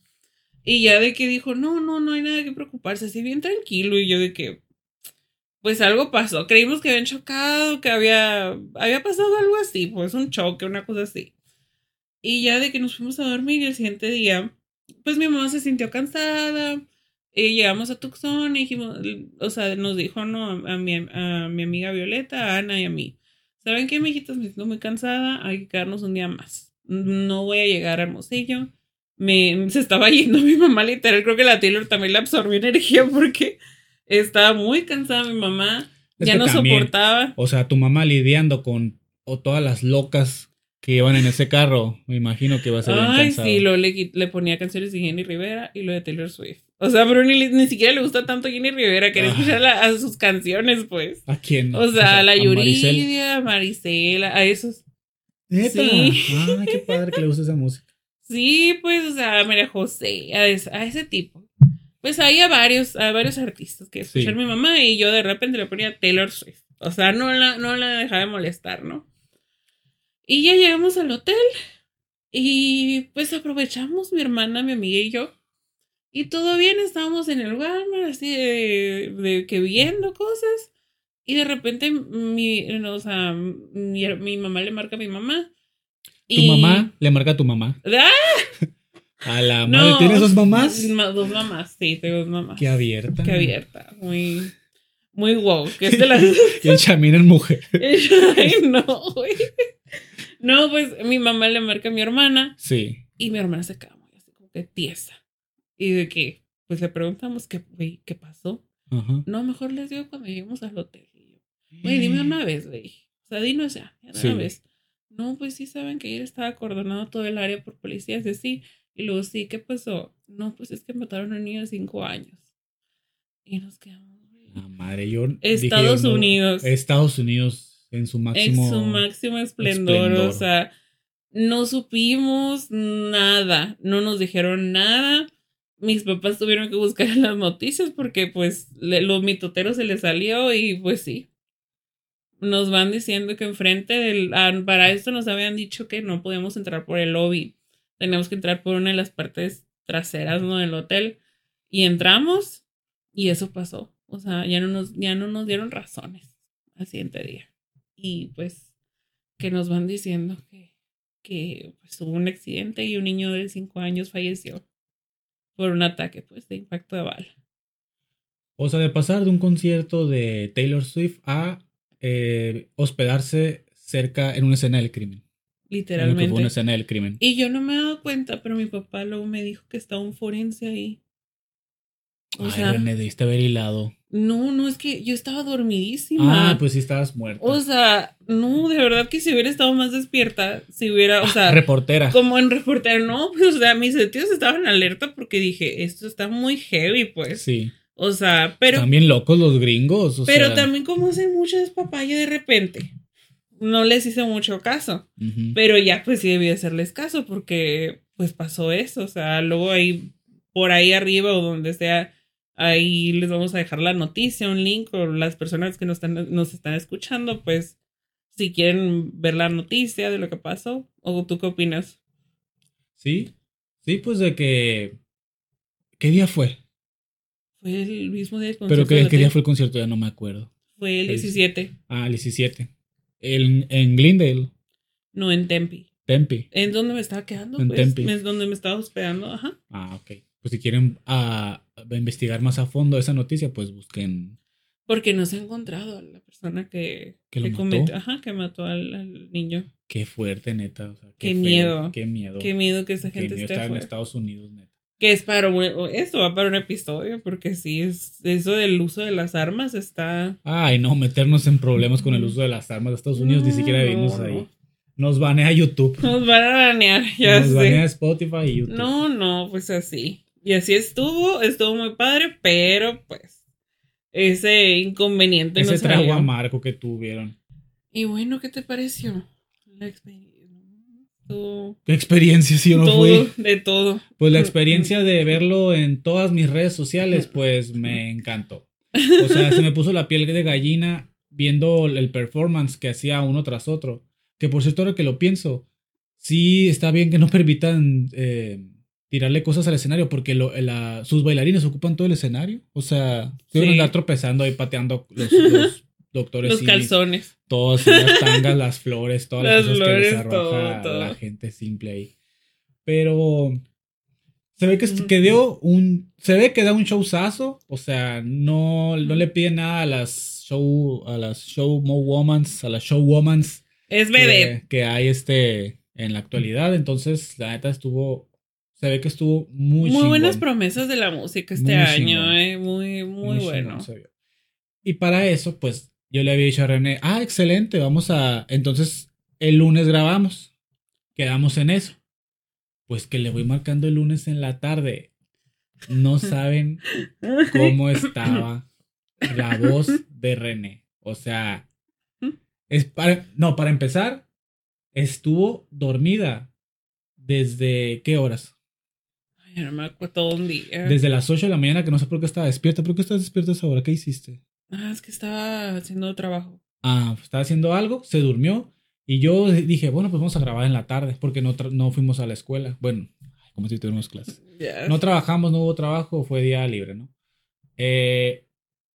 Y ya de que dijo, no, no, no hay nada que preocuparse. Así bien tranquilo. Y yo de que, pues algo pasó. Creímos que habían chocado, que había, había pasado algo así. Pues un choque, una cosa así. Y ya de que nos fuimos a dormir y el siguiente día, pues mi mamá se sintió cansada llegamos a Tucson y dijimos, o sea, nos dijo, no, a mi, a mi amiga Violeta, a Ana y a mí. ¿Saben qué, mijitas? Me siento muy cansada, hay que quedarnos un día más. No voy a llegar a Hermosillo. Me, se estaba yendo mi mamá literal, creo que la Taylor también le absorbió energía porque estaba muy cansada mi mamá, ya no soportaba. O sea, tu mamá lidiando con o todas las locas que iban en ese carro, me imagino que iba a ser Ay, sí, lo le, le ponía canciones de Jenny Rivera y lo de Taylor Swift. O sea, pero ni, ni siquiera le gusta tanto Jenny Rivera, quería ah. escuchar a sus canciones, pues. ¿A quién? O sea, a la Yuridia, a Marisela, a esos. ¿Neta? Sí. Ay, qué padre que le gusta esa música. Sí, pues, o sea, a María José, a, ese tipo. Pues hay a varios, a varios artistas que escuchan mi mamá y yo de repente le ponía Taylor Swift. O sea, no la, no la dejaba de molestar, ¿no? Y ya llegamos al hotel y pues aprovechamos mi hermana, mi amiga y yo y todo bien, estábamos en el Walmart, así de, que viendo cosas. Y de repente mi, o sea, mi, mamá le marca a mi mamá. ¿Tu mamá le marca a tu mamá? ¡Ah! A la madre, ¿tienes dos mamás? Dos mamás, sí, tengo dos mamás. Qué abierta. Qué abierta, muy, muy wow. Que es de la... el chamín en mujer. Ay, no, güey. No, pues mi mamá le marca a mi hermana. Sí. Y mi hermana se queda muy así como que tiesa. Y de que, pues le preguntamos qué, güey, ¿qué pasó? No, mejor les digo cuando lleguemos al hotel. Güey, dime una vez, güey. O sea, dinos ya, una vez. No, pues sí saben que ayer estaba acordonado todo el área por policías y así. Y luego, sí, ¿qué pasó? No, pues es que mataron a un niño de cinco años. Y nos quedamos, La madre, yo. Estados Unidos. Estados Unidos en su máximo. En su máximo esplendor. O sea, no supimos nada. No nos dijeron nada mis papás tuvieron que buscar las noticias porque pues los mitoteros se les salió y pues sí. nos van diciendo que enfrente del... para esto nos habían dicho que no podíamos entrar por el lobby. Tenemos que entrar por una de las partes traseras, ¿no? Del hotel. Y entramos y eso pasó. O sea, ya no nos, ya no nos dieron razones al siguiente día. Y pues que nos van diciendo que, que pues, hubo un accidente y un niño de 5 años falleció por un ataque pues de impacto de bala. O sea, de pasar de un concierto de Taylor Swift a eh, hospedarse cerca en una escena del crimen. Que fue Literalmente. una escena del crimen. Y yo no me he dado cuenta, pero mi papá luego me dijo que estaba un forense ahí. O Ay, sea, René, debiste haber hilado. No, no, es que yo estaba dormidísima. Ah, pues sí estabas muerta. O sea, no, de verdad que si hubiera estado más despierta, si hubiera, o sea, Reportera. como en reportero, no, pues, o sea, mis sentidos estaban alerta porque dije, esto está muy heavy, pues. Sí. O sea, pero, También locos los gringos. o pero sea, también como hacen mucho despapaya de repente, no les hice mucho caso. Pero ya pues sí debí hacerles caso porque pues pasó eso. O sea, luego ahí, por ahí arriba o donde sea, ahí les vamos a dejar la noticia, un link o las personas que nos están, nos están escuchando, pues si quieren ver la noticia de lo que pasó. ¿O tú qué opinas? Sí. Sí, pues de que. ¿Qué día fue? Fue el mismo día del Pero concierto ¿qué, día fue el concierto, ya no me acuerdo. Fue el el- 17. Ah, el 17. El, en Glendale, No, en Tempe. Tempe. ¿En dónde me estaba quedando? En pues, Tempe. Es donde me estaba hospedando. Ajá. Ah, ok. Pues si quieren ah, investigar más a fondo esa noticia, pues busquen. Porque no se ha encontrado a la persona que, ¿Que lo que mató? ajá, que mató al, al niño. Qué fuerte, neta. o sea, Qué miedo. Qué miedo. Qué miedo que esa Qué gente miedo esté estar en. Estados Unidos, neta. Que es para un, esto va para un episodio, porque sí, es, eso del uso de las armas está... Ay, no, meternos en problemas con el uso de las armas de Estados Unidos, ni siquiera vivimos no. ahí. Nos banea YouTube. Nos van a banear, ya Nos sé. banea Spotify y YouTube. No, no, pues así. Y así estuvo, estuvo muy padre, pero pues ese inconveniente Ese no trago salió. amargo que tuvieron. Y bueno, ¿qué te pareció? La experiencia. Todo, ¿Qué experiencia si yo no todo, fui? de todo. Pues la experiencia de verlo en todas mis redes sociales, pues me encantó. O sea, se me puso la piel de gallina viendo el performance que hacía uno tras otro. Que por cierto, ahora que lo pienso, sí está bien que no permitan eh, tirarle cosas al escenario, porque lo- la- sus bailarines ocupan todo el escenario. O sea, se van a Sí. andar tropezando ahí pateando los, los doctores. Los calzones. Todas las tangas, las flores, todas las, Las cosas que flores, les arroja todo, todo. la gente simple ahí. Pero se ve que, Ujú. que dio un. Se ve que da un showzazo. O sea, no, no le pide nada a las show. A las show mo womans. A las show womans Es bebé. que, que hay este en la actualidad. Entonces, la neta estuvo. Se ve que estuvo muy Muy, buenas promesas de la música este Muy año, eh. Muy, muy, Muy bueno. Y para eso, pues, yo le había dicho a René, ah, excelente, vamos a... Entonces, el lunes grabamos. Quedamos en eso. Pues que le voy marcando el lunes en la tarde. No saben cómo estaba la voz de René. O sea, es para... No, para empezar, estuvo dormida desde... ¿Qué horas? No me acuerdo un día. Desde las 8 de la mañana que no sé por qué estaba despierta. ¿Por qué estás despierta a esa hora? ¿Qué hiciste? Ah, es que estaba haciendo trabajo. Ah, pues, estaba haciendo algo, se durmió y yo dije, bueno, pues vamos a grabar en la tarde porque no, no fuimos a la escuela. Bueno, como si tuviéramos clases. No trabajamos, no hubo trabajo, fue día libre, ¿no? Eh,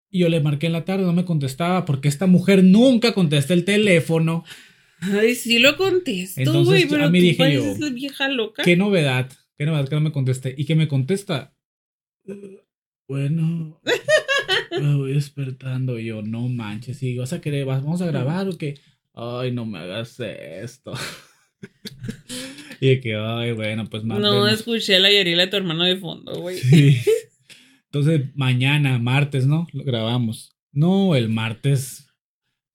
y yo le marqué en la tarde, no me contestaba porque esta mujer nunca contesta el teléfono. Ay, sí lo contesto, güey, a pero mí tú dije yo, vieja loca. Qué novedad, qué novedad que no me conteste. Y que me contesta, "Eh, bueno, me voy despertando. Y yo, no manches, y vas a querer, vamos a grabar o qué. Ay, no me hagas esto. y de que, ay, bueno, pues más. no escuché la Yarila de tu hermano de fondo, güey. Sí. Entonces, mañana, martes, ¿no? Lo grabamos. No, el martes.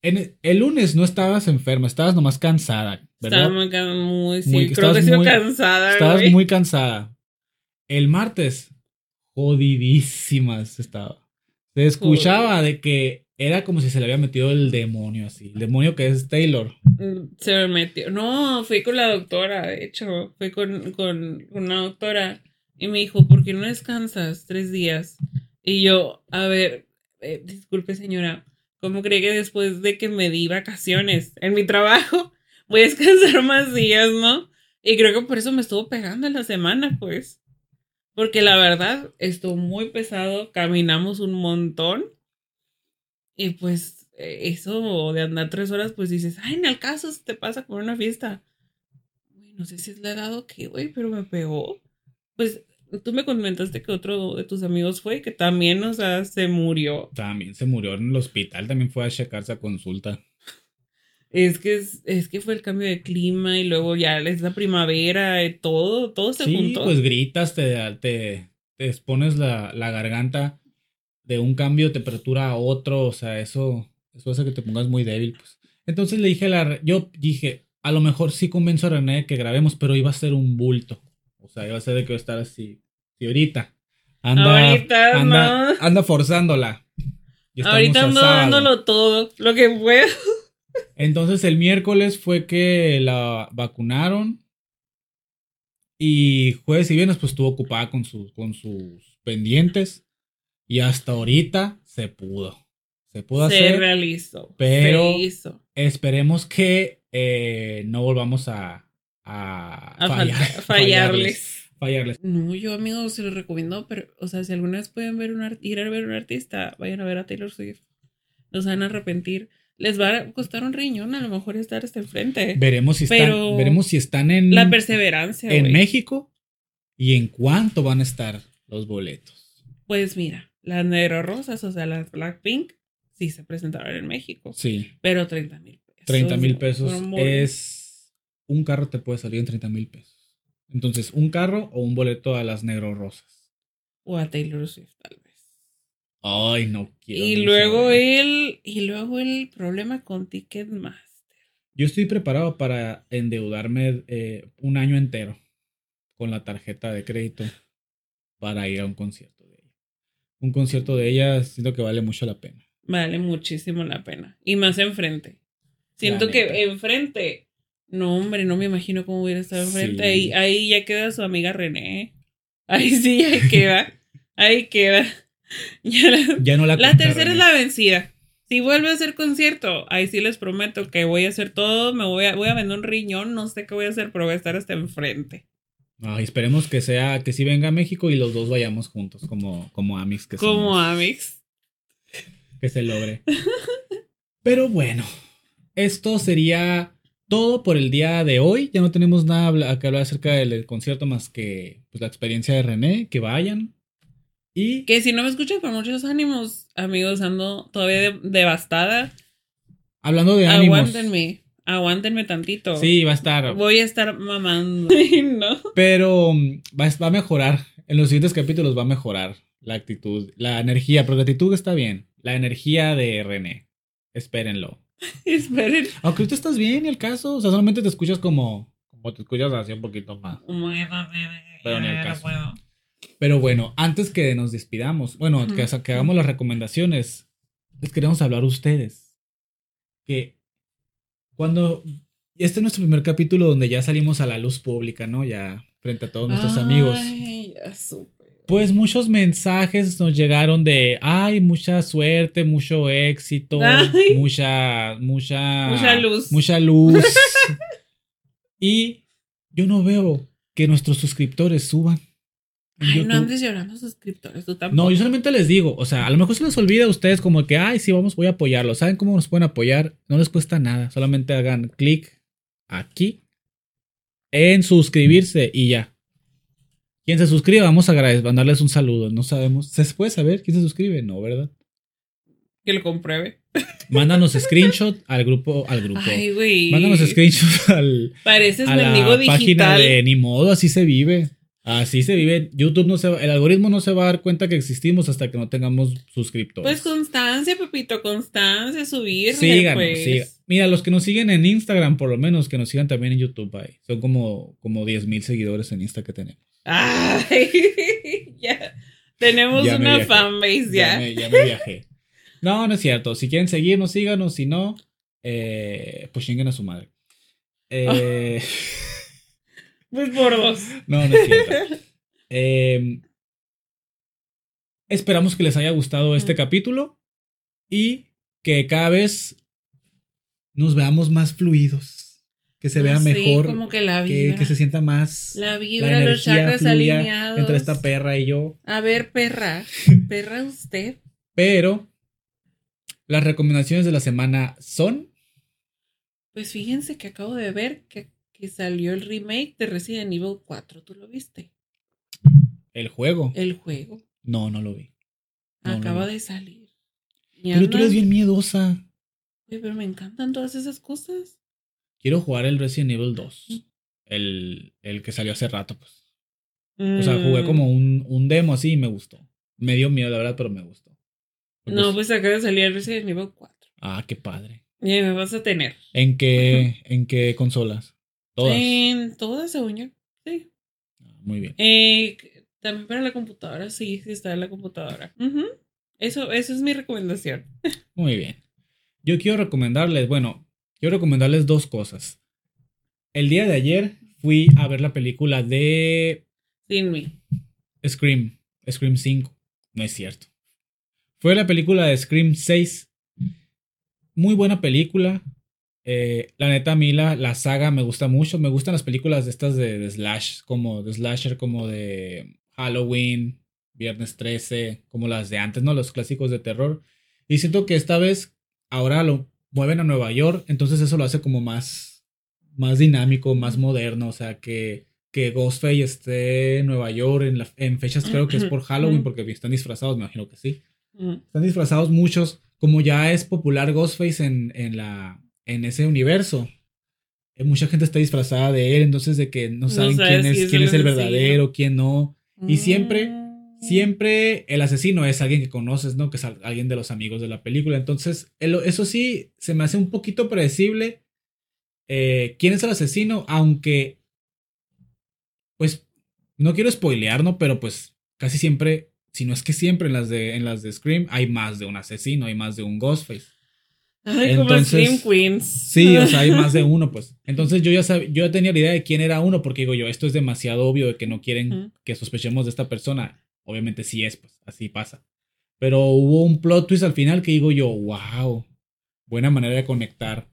En el, el lunes no estabas enferma, estabas nomás cansada, ¿verdad? Estaba muy, sí, Muy- creo que muy- cansada, Estabas güey. muy cansada. El martes, jodidísimas estaba. Se escuchaba de que era como si se le había metido el demonio así. El demonio que es Taylor. Mm, Se me metió. No, fui con la doctora, de hecho. Fui con, con una doctora y me dijo, ¿por qué no descansas tres días? Y yo, a ver, eh, disculpe señora, ¿Cómo cree que después de que me di vacaciones en mi trabajo, voy a descansar más días, no? Y creo que por eso me estuvo pegando en la semana, pues. Porque la verdad, estuvo muy pesado, caminamos un montón. Y pues eh, eso de andar tres horas, pues dices, ay, en el caso se te pasa con una fiesta. no sé si es la edad o qué, güey, pero me pegó. Pues tú me comentaste que otro de tus amigos fue, que también, o sea, se murió. También se murió en el hospital, también fue a checarse a consulta. Es que es, que fue el cambio de clima y luego ya es la primavera, y todo, todo se sí, Pues gritas, te, te, te expones la, la, garganta de un cambio de temperatura a otro, o sea, eso, eso hace que te pongas muy débil, pues. Entonces le dije a la, yo dije, a lo mejor sí convenzo a René que grabemos, pero iba a ser un bulto. O sea, iba a ser de que iba a estar así. Y ahorita. Anda, ahorita anda, anda forzándola. Ahorita ando dándolo todo, lo que puedo. Entonces el miércoles fue que la vacunaron. Y jueves y viernes pues estuvo ocupada con, sus con sus pendientes. Y hasta ahorita se pudo. Se pudo hacer. Se realizó. Pero esperemos que eh, no volvamos a, a, fallarles. fallarles. No, yo amigos se los recomiendo, pero, o sea, si alguna vez pueden ver un ir a ver un artista, vayan a ver a Taylor Swift. No se van a arrepentir les va a costar un riñón a lo mejor estar hasta enfrente. Veremos si están, veremos si están en la perseverancia en México y en cuánto van a estar los boletos. Pues mira, las negro rosas, o sea, las Blackpink, sí se presentaron en México. Sí. Pero 30 mil pesos. 30 mil pesos es un carro te puede salir en 30 mil pesos. Entonces, un carro o un boleto a las negro rosas. O a Taylor Swift, tal vez. Ay, no quiero. Y luego el, y luego el problema con Ticketmaster. Yo estoy preparado para endeudarme eh, un año entero con la tarjeta de crédito para ir a un concierto de ella. Un concierto de ella siento que vale mucho la pena. Vale muchísimo la pena. Y más enfrente. Siento que enfrente. No, hombre, no me imagino cómo hubiera estado enfrente. Ahí, ahí ya queda su amiga René. Ahí sí, ahí queda. ahí queda. Ya, no la La tercera es la vencida. Si vuelve a hacer concierto, ahí sí les prometo que voy a hacer todo, me voy a, voy a vender un riñón, no sé qué voy a hacer, pero voy a estar hasta enfrente. esperemos que sea, que sí venga a México y los dos vayamos juntos, como, como Amix. Que como Amix. Que se logre. pero bueno, esto sería todo por el día de hoy. Ya no tenemos nada que hablar acerca del, concierto más que pues, la experiencia de René. Que vayan, y que si no me escuchan con muchos ánimos, amigos, ando todavía devastada. Hablando de ánimos. Aguántenme, aguántenme tantito. Sí, va a estar. Voy a estar mamando. ¿no? Pero mm, va, va, a mejorar. En los siguientes capítulos va a mejorar la actitud, la energía, porque la actitud está bien. La energía de René. Espérenlo. Esperen. Aunque tú estás bien, el caso. O sea, solamente te escuchas como. Como te escuchas así un poquito más. Pero en el caso. Pero bueno, antes que nos despidamos, bueno, que, hagamos las recomendaciones, les queremos hablar a ustedes. Que cuando. Este es nuestro primer capítulo donde ya salimos a la luz pública, ¿no? Ya frente a todos nuestros amigos. Pues muchos mensajes nos llegaron de, ay, mucha suerte, mucho éxito, mucha, mucha, mucha luz. Mucha luz. y yo no veo que nuestros suscriptores suban. Ay, no andes llorando suscriptores, tú tampoco. No, yo solamente les digo, o sea, a lo mejor se les olvida a ustedes como que, ay, sí, vamos, voy a apoyarlo. ¿Saben cómo nos pueden apoyar? No les cuesta nada, solamente hagan clic aquí en suscribirse y ya. Quien se suscribe, vamos a agradecer, mandarles un saludo. No sabemos, ¿se puede saber quién se suscribe? No, ¿verdad? Que lo compruebe. Mándanos screenshot al grupo, al grupo. Ay, güey. Mándanos screenshot al. Pareces a la página de ni modo, así se vive. Así se vive. YouTube no se va, el algoritmo no se va a dar cuenta que existimos hasta que no tengamos suscriptores. Pues constancia, Pepito, constancia, subir. Síganos, pues. Mira, los que nos siguen en Instagram, por lo menos, que nos sigan también en YouTube ahí. Son como, como 10 mil seguidores en Insta que tenemos. Ay, ya. Tenemos una fanbase ya. Ya me, viajé. No, no es cierto. Si quieren seguirnos, síganos. Si no, eh, pues chinguen a su madre. Eh. Pues por dos. No, no es cierto. Em, esperamos que les haya gustado este capítulo y que cada vez nos veamos más fluidos, que se vea Ah, sí, mejor, como que la vibra. que se sienta más La la vibra, los energía chakras alineados. entre esta perra y yo. A ver, perra. Perra usted. Pero las recomendaciones de la semana son Pues fíjense que acabo de ver que, que salió el remake de Resident Evil 4. ¿Tú lo viste? el juego. El juego. No, no lo vi. No, no Acaba vi. de salir. Pero tú eres bien miedosa. Oye, pero me encantan todas esas cosas. Quiero jugar el Resident Evil 2. El, el que salió hace rato, pues. O sea, jugué Mm. como un, un demo así y me gustó. Me dio miedo, la verdad, pero me gustó. Porque No, es- pues acaba de salir el Resident Evil 4. Ah, qué padre. Y me vas a tener. ¿En qué, ¿en qué consolas? Todas. En todas, según yo. Sí. Ah, Muy bien. Eh, también para la computadora, sí, sí está en la computadora. Eso, eso es mi recomendación. Muy bien. Yo quiero recomendarles, bueno, quiero recomendarles dos cosas. El día de ayer fui a ver la película de Sin mí. Scream, Scream 5. No es cierto. Fue la película de Scream 6. Muy buena película. Eh, la neta, a mí la, la saga me gusta mucho. Me gustan las películas de estas de, de Slash, como de Slasher, como de Halloween, Viernes 13, como las de antes, ¿no? Los clásicos de terror. Y siento que esta vez, ahora lo mueven a Nueva York, entonces eso lo hace como más, más dinámico, más moderno. O sea, que, que Ghostface esté en Nueva York en, la- en fechas, creo que es por Halloween, porque están disfrazados, me imagino que sí. Están disfrazados muchos. Como ya es popular Ghostface en, en, la, en ese universo. eh, Mucha gente está disfrazada de él, entonces de que no saben quién es, si es quién el es el verdadero, quién no. Y siempre, Mm. Siempre el asesino es alguien que conoces, ¿no? Que es al- alguien de los amigos de la película. Entonces, eso sí, se me hace un poquito predecible eh, quién es el asesino, aunque, pues, no quiero spoilear, ¿no? Pero pues casi siempre, si no es que siempre en las de, en las de Scream hay más de un asesino, hay más de un Ghostface. Ay, como Entonces- Scream Queens. Sí, o sea, hay más de uno, pues. Entonces yo ya sab- yo ya tenía la idea de quién era uno, porque digo yo, esto es demasiado obvio de que no quieren que sospechemos de esta persona. Obviamente sí es, pues, así pasa. Pero hubo un plot twist al final que digo yo, wow, buena manera de conectar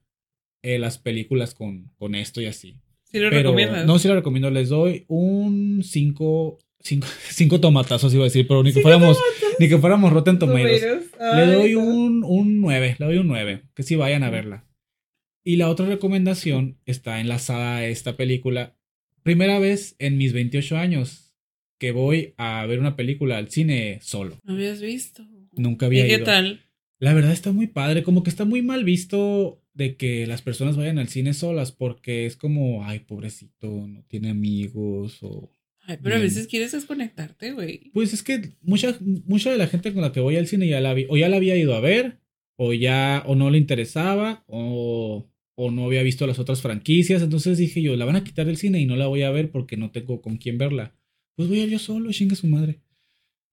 eh, las películas con, con esto y así. Sí lo Pero recomiendas. no, sí lo recomiendo, les doy un 5 cinco, cinco tomatazos, iba a decir, pero ni que Cinco fuéramos, tomatas. Ni que fuéramos Rotten Tomatoes. Le doy un, un 9, le doy un 9, que sí vayan a verla. Y la otra recomendación está enlazada a esta película. Primera vez en mis 28 años que voy a ver una película al cine solo. No habías visto. Nunca ¿Y había qué ido. tal? La verdad está muy padre, como que está muy mal visto de que las personas vayan al cine solas porque es como, ay, pobrecito, no tiene amigos o... Ay, pero a veces quieres desconectarte, güey. Pues es que mucha, mucha de la gente con la que voy al cine ya la vi, o ya la había ido a ver, o ya, o no le interesaba, o, o no había visto las otras franquicias. Entonces dije yo, la van a quitar del cine y no la voy a ver porque no tengo con quién verla. Pues voy a ir yo solo, chingue su madre.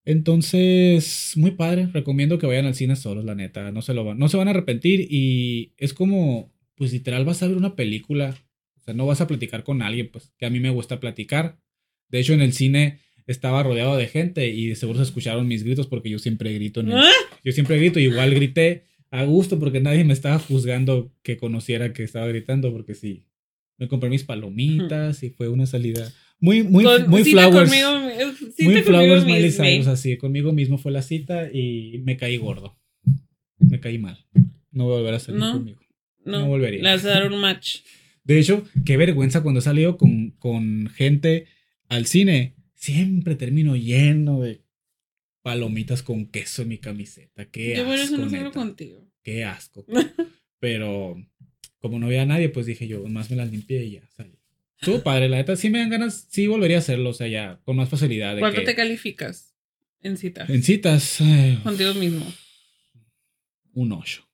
Entonces, muy padre, recomiendo que vayan al cine solos, la neta, no se lo van, no se van a arrepentir y es como, pues literal vas a ver una película, o sea, no vas a platicar con alguien, pues, que a mí me gusta platicar. De hecho, en el cine estaba rodeado de gente y de seguro se escucharon mis gritos porque yo siempre grito en el, Ah, yo siempre grito, igual grité a gusto porque nadie me estaba juzgando que conociera que estaba gritando porque sí. Me compré mis palomitas y fue una salida muy muy con- muy cita flowers. conmigo- eh, cita muy flowers Miley. Cyrus así, conmigo mismo fue la cita y me caí gordo. Me caí mal. No voy a volver a salir No. conmigo. No, no volvería. Le vas a dar un match. De hecho, qué vergüenza cuando he salido con, con gente al cine. Siempre termino lleno de palomitas con queso en mi camiseta. Qué Yo por eso asco, no neta. contigo. Qué asco. Pero como no había nadie, pues dije yo, más me las limpié y ya salí. Estuvo padre, la neta, sí me dan ganas, sí volvería a hacerlo, o sea, ya con más facilidad. De ¿Cuánto que te calificas en cita? En citas, eh, Contigo mismo. un 8.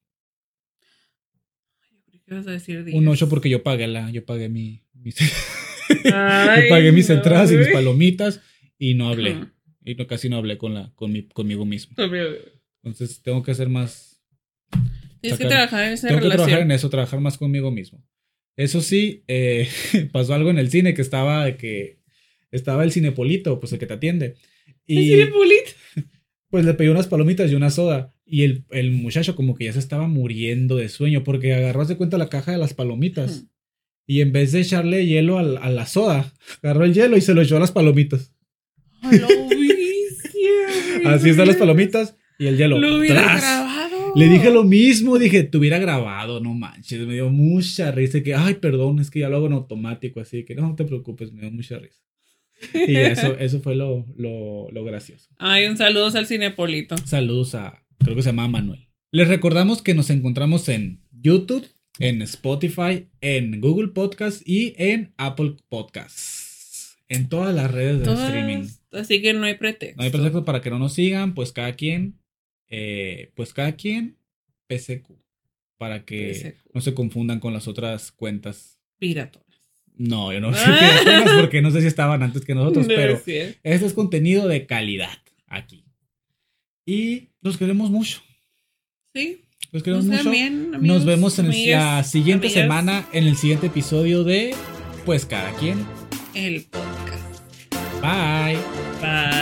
¿Qué vas a decir? Diez? Un 8 porque yo pagué la, yo pagué mi, Ay, pagué mis no, entradas y mis palomitas y no hablé. Y no, casi no hablé con la, con mi, conmigo mismo. Entonces tengo que hacer más. Tienes que trabajar en esa Tengo que trabajar en eso, trabajar más conmigo mismo. Eso sí, eh, pasó algo en el cine que estaba de que estaba el cinepolito, pues el que te atiende. ¿Es Y Cinepolit? pues le pidió unas palomitas y una soda. Y el, el muchacho como que ya se estaba muriendo de sueño porque agarró, hace cuenta, la caja de las palomitas. Y en vez de echarle hielo al- a, la soda, agarró el hielo y se lo echó a las palomitas. Lo Así están las palomitas y el hielo. Lo hubiera grabado. Le dije lo mismo, dije, te hubiera grabado, no manches. Me dio mucha risa. Que, ay, perdón, es que ya lo hago en automático, así que no te preocupes, me dio mucha risa. Y eso, eso fue lo, lo, lo gracioso. Ay, un saludo al Cinepolito. Saludos a, creo que se llama Manuel. Les recordamos que nos encontramos en YouTube, en Spotify, en Google Podcast y en Apple Podcasts. En todas las redes de Todas- streaming. Así que no hay pretexto. No hay pretexto para que no nos sigan, pues cada quien, eh, pues cada quien, PSQ. Para que no se confundan con las otras cuentas. Piratonas. No, yo no sé piratonas porque no sé si estaban antes que nosotros, No pero es cierto. este es contenido de calidad aquí. Y los queremos mucho. Sí. Los queremos Nos mucho. bien, Nos amigos, vemos en la siguiente semana, en el siguiente episodio de Pues cada quien. El podcast. Bye. Bye.